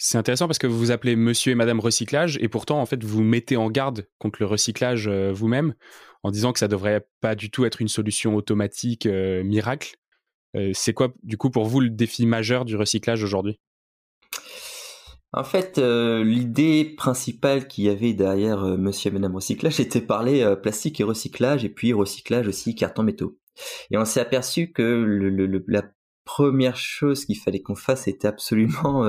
C'est intéressant parce que vous vous appelez Monsieur et Madame Recyclage et pourtant en fait vous mettez en garde contre le recyclage euh, vous-même en disant que ça devrait pas du tout être une solution automatique euh, miracle. Euh, c'est quoi du coup pour vous le défi majeur du recyclage aujourd'hui? En fait, l'idée principale qu'il y avait derrière Monsieur et Madame Recyclage était parler plastique et recyclage et puis recyclage aussi carton métaux. Et on s'est aperçu que la première chose qu'il fallait qu'on fasse était absolument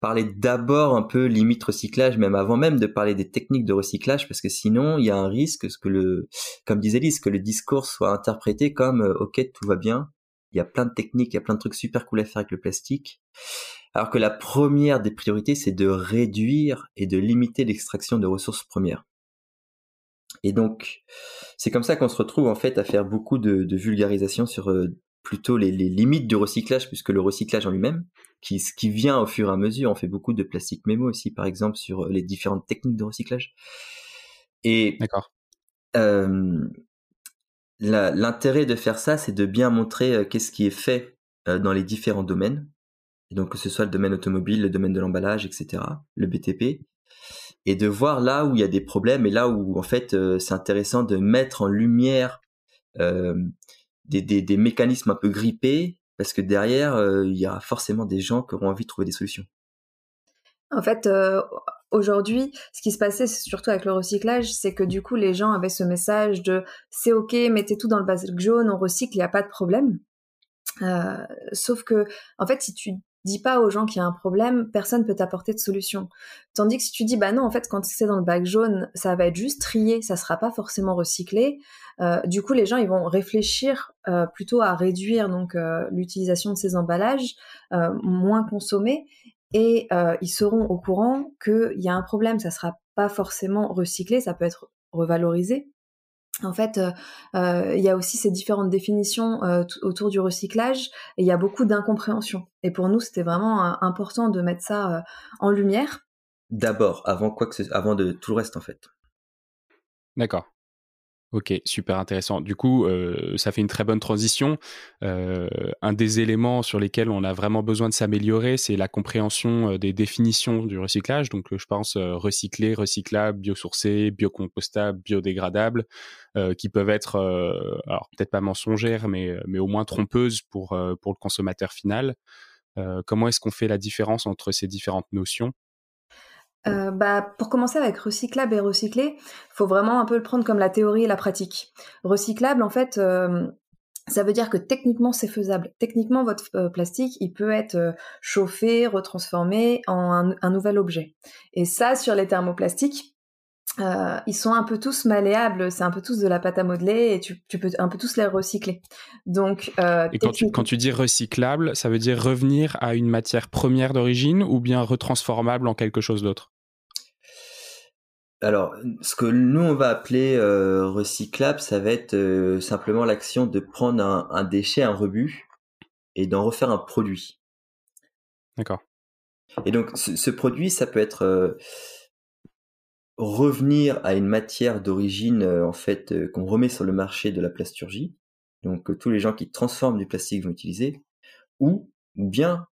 parler d'abord un peu limite recyclage, même avant même de parler des techniques de recyclage, parce que sinon il y a un risque, que le, comme disait Lise, que le discours soit interprété comme euh, ok tout va bien, il y a plein de techniques, il y a plein de trucs super cool à faire avec le plastique, alors que la première des priorités c'est de réduire et de limiter l'extraction de ressources premières. Et donc, c'est comme ça qu'on se retrouve en fait à faire beaucoup de, de vulgarisation sur euh, plutôt les, limites du recyclage plus que le recyclage en lui-même, qui, qui vient au fur et à mesure. On fait beaucoup de plastique mémo aussi, par exemple, sur euh, les différentes techniques de recyclage. Et D'accord. Euh, l'intérêt de faire ça, c'est de bien montrer euh, qu'est-ce qui est fait dans les différents domaines. donc que ce soit le domaine automobile, le domaine de l'emballage, etc., le BTP, et de voir là où il y a des problèmes et là où en fait c'est intéressant de mettre en lumière des, des, mécanismes un peu grippés, parce que derrière, euh, il y a forcément des gens qui auront envie de trouver des solutions. En fait, euh, aujourd'hui, ce qui se passait surtout avec le recyclage, c'est que du coup, les gens avaient ce message de c'est ok, mettez tout dans le bac jaune, on recycle, il n'y a pas de problème. Euh, sauf que, en fait, si tu dis pas aux gens qu'il y a un problème, personne peut t'apporter de solution. Tandis que si tu dis bah non, en fait, quand c'est dans le bac jaune, ça va être juste trié, ça sera pas forcément recyclé. Euh, du coup, les gens ils vont réfléchir euh, plutôt à réduire donc euh, l'utilisation de ces emballages, moins consommer, et ils seront au courant qu'il y a un problème. Ça sera pas forcément recyclé, ça peut être revalorisé, en fait, euh, euh, il y a aussi ces différentes définitions euh, autour du recyclage et il y a beaucoup d'incompréhension. Et pour nous, c'était vraiment important de mettre ça en lumière. D'abord, avant quoi que ce... avant de tout le reste en fait. D'accord. Ok, super intéressant. Du coup, euh, ça fait une très bonne transition. Euh, un des éléments sur lesquels on a vraiment besoin de s'améliorer, c'est la compréhension euh, des définitions du recyclage. Donc, je pense recyclé, recyclable, biosourcé, biocompostable, biodégradable, qui peuvent être, alors peut-être pas mensongères, mais, mais au moins trompeuses pour, pour le consommateur final. comment est-ce qu'on fait la différence entre ces différentes notions? Euh, bah, pour commencer avec recyclable et recyclé, faut vraiment un peu le prendre comme la théorie et la pratique. Recyclable, en fait, euh, ça veut dire que techniquement c'est faisable. Techniquement, votre euh, plastique, il peut être chauffé, retransformé en un, nouvel objet. Et ça, sur les thermoplastiques, ils sont un peu tous malléables, c'est un peu tous de la pâte à modeler et tu, peux un peu tous les recycler. Donc, et quand tu, quand tu dis recyclable, ça veut dire revenir à une matière première d'origine ou bien retransformable en quelque chose d'autre? Alors, ce que nous on va appeler euh, recyclable, ça va être euh, simplement l'action de prendre un, déchet, un rebut, et d'en refaire un produit. D'accord. Et donc, ce, produit, ça peut être euh, revenir à une matière d'origine en fait qu'on remet sur le marché de la plasturgie, donc que tous les gens qui transforment du plastique vont utiliser, ou bien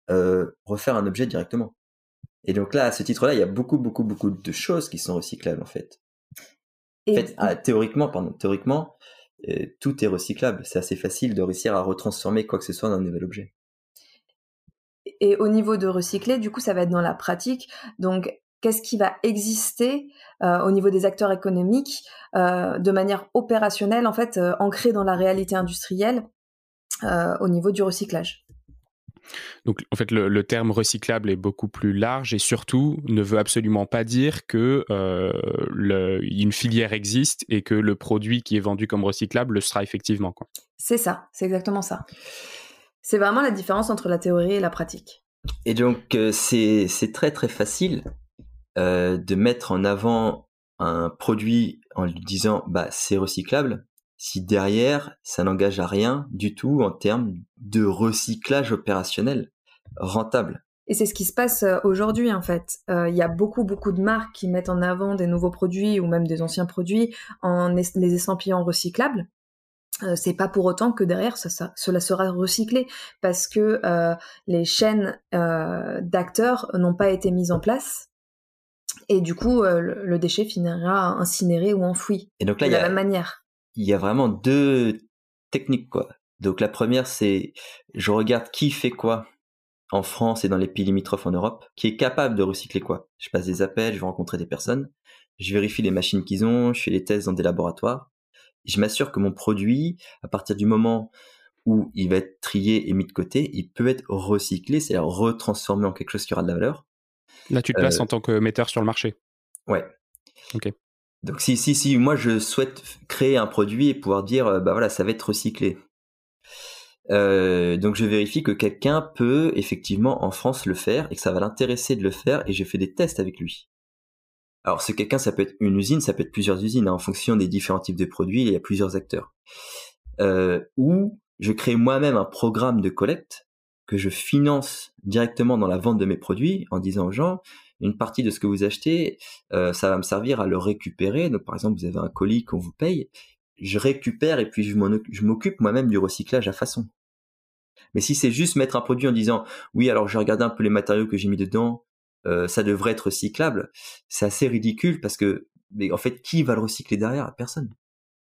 refaire un objet directement. Et donc là, à ce titre-là, il y a beaucoup, beaucoup, beaucoup de choses qui sont recyclables en fait. En fait, ah, théoriquement, pardon, théoriquement, euh, tout est recyclable. C'est assez facile de réussir à retransformer quoi que ce soit dans un nouvel objet. Et au niveau de recycler, du coup, ça va être dans la pratique. Donc, qu'est-ce qui va exister euh, au niveau des acteurs économiques euh, de manière opérationnelle, en fait, ancrée dans la réalité industrielle au niveau du recyclage donc en fait, le, terme recyclable est beaucoup plus large et surtout ne veut absolument pas dire que euh, une filière existe et que le produit qui est vendu comme recyclable le sera effectivement. C'est ça, c'est exactement ça. C'est vraiment la différence entre la théorie et la pratique. Et donc euh, c'est très très facile euh, de mettre en avant un produit en lui disant bah c'est recyclable si derrière ça n'engage à rien du tout en termes de recyclage opérationnel rentable. Et c'est ce qui se passe euh, aujourd'hui en fait. Euh, il y a beaucoup beaucoup de marques qui mettent en avant des nouveaux produits ou même des anciens produits en les estampillant recyclables. euh, c'est pas pour autant que derrière cela sera recyclé parce que les chaînes d'acteurs n'ont pas été mises en place et du coup le, déchet finira incinéré ou enfoui et donc là, de la même manière. Il y a vraiment deux techniques quoi. Donc la première c'est je regarde qui fait quoi en France et dans les pays limitrophes en Europe, qui est capable de recycler quoi. Je passe des appels, je vais rencontrer des personnes, je vérifie les machines qu'ils ont, je fais les tests dans des laboratoires je m'assure que mon produit, à partir du moment où il va être trié et mis de côté, il peut être recyclé, c'est-à-dire retransformé en quelque chose qui aura de la valeur. Là, tu te places euh, en tant que metteur sur le marché. Ouais. Ok. Donc si si si moi je souhaite créer un produit et pouvoir dire euh, bah voilà ça va être recyclé. Euh, donc je vérifie que quelqu'un peut effectivement en France le faire et que ça va l'intéresser de le faire et je fais des tests avec lui. Alors, ce quelqu'un, ça peut être une usine, ça peut être plusieurs usines, hein, en fonction des différents types de produits, il y a plusieurs acteurs. Euh, ou je crée moi-même un programme de collecte que je finance directement dans la vente de mes produits en disant aux gens, une partie de ce que vous achetez, euh, ça va me servir à le récupérer. Donc, par exemple, vous avez un colis qu'on vous paye, je récupère et puis je m'occupe moi-même du recyclage à façon. Mais si c'est juste mettre un produit en disant, oui, alors je regarde un peu les matériaux que j'ai mis dedans, euh, ça devrait être recyclable, c'est assez ridicule parce que, mais en fait, qui va le recycler derrière? Personne.